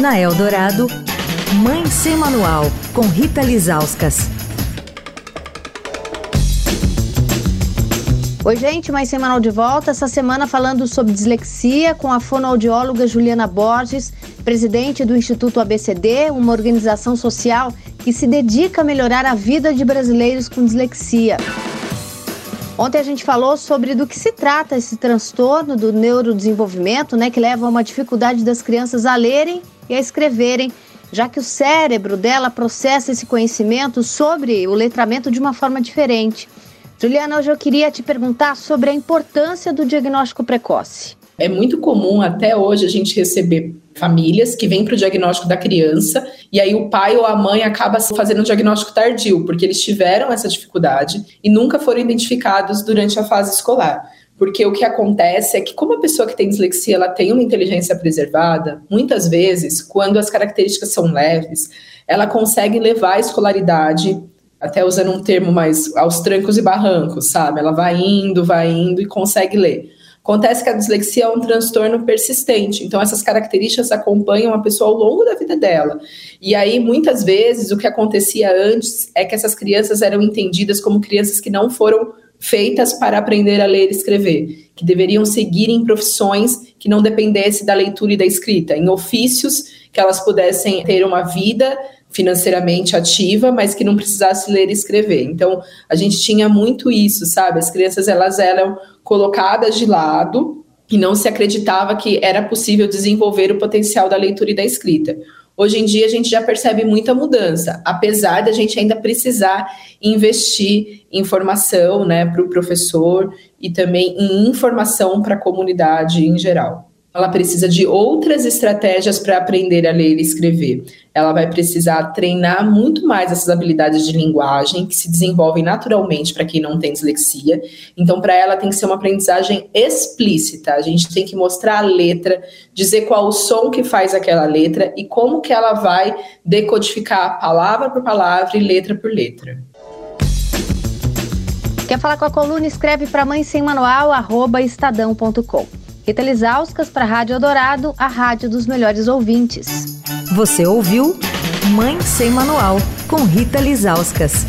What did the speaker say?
Na Eldorado, Mãe Sem Manual, com Rita Lizauskas. Oi, gente, mais semanal de volta. Essa semana falando sobre dislexia com a fonoaudióloga Juliana Borges, presidente do Instituto ABCD, uma organização social que se dedica a melhorar a vida de brasileiros com dislexia. Ontem a gente falou sobre do que se trata esse transtorno do neurodesenvolvimento, né, que leva a uma dificuldade das crianças a lerem e a escreverem, já que o cérebro dela processa esse conhecimento sobre o letramento de uma forma diferente. Juliana, hoje eu queria te perguntar sobre a importância do diagnóstico precoce. É muito comum até hoje a gente receber famílias que vêm para o diagnóstico da criança e aí o pai ou a mãe acaba fazendo um diagnóstico tardio, porque eles tiveram essa dificuldade e nunca foram identificados durante a fase escolar. Porque o que acontece é que, como a pessoa que tem dislexia ela tem uma inteligência preservada, muitas vezes, quando as características são leves, ela consegue levar a escolaridade até usando um termo mais aos trancos e barrancos, sabe? Ela vai indo, vai indo e consegue ler. Acontece que a dislexia é um transtorno persistente, então essas características acompanham a pessoa ao longo da vida dela. E aí, muitas vezes, o que acontecia antes é que essas crianças eram entendidas como crianças que não foram feitas para aprender a ler e escrever, que deveriam seguir em profissões que não dependessem da leitura e da escrita, em ofícios que elas pudessem ter uma vida financeiramente ativa, mas que não precisasse ler e escrever. Então, a gente tinha muito isso, sabe? As crianças elas eram colocadas de lado e não se acreditava que era possível desenvolver o potencial da leitura e da escrita. Hoje em dia a gente já percebe muita mudança, apesar da gente ainda precisar investir em formação, né, para o professor e também em informação para a comunidade em geral ela precisa de outras estratégias para aprender a ler e escrever. Ela vai precisar treinar muito mais essas habilidades de linguagem que se desenvolvem naturalmente para quem não tem dislexia. Então, para ela tem que ser uma aprendizagem explícita. A gente tem que mostrar a letra, dizer qual o som que faz aquela letra e como que ela vai decodificar palavra por palavra e letra por letra. Quer falar com a coluna? Escreve para mãe sem manual, estadão.com. Rita Lisauskas para a Rádio Eldorado, a rádio dos melhores ouvintes. Você ouviu Mãe Sem Manual, com Rita Lisauskas.